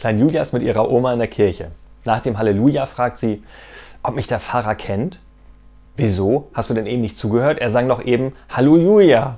Klein Julia ist mit ihrer Oma in der Kirche. Nach dem Halleluja fragt sie, ob mich der Pfarrer kennt. Wieso? Hast du denn eben nicht zugehört? Er sang doch eben Halleluja.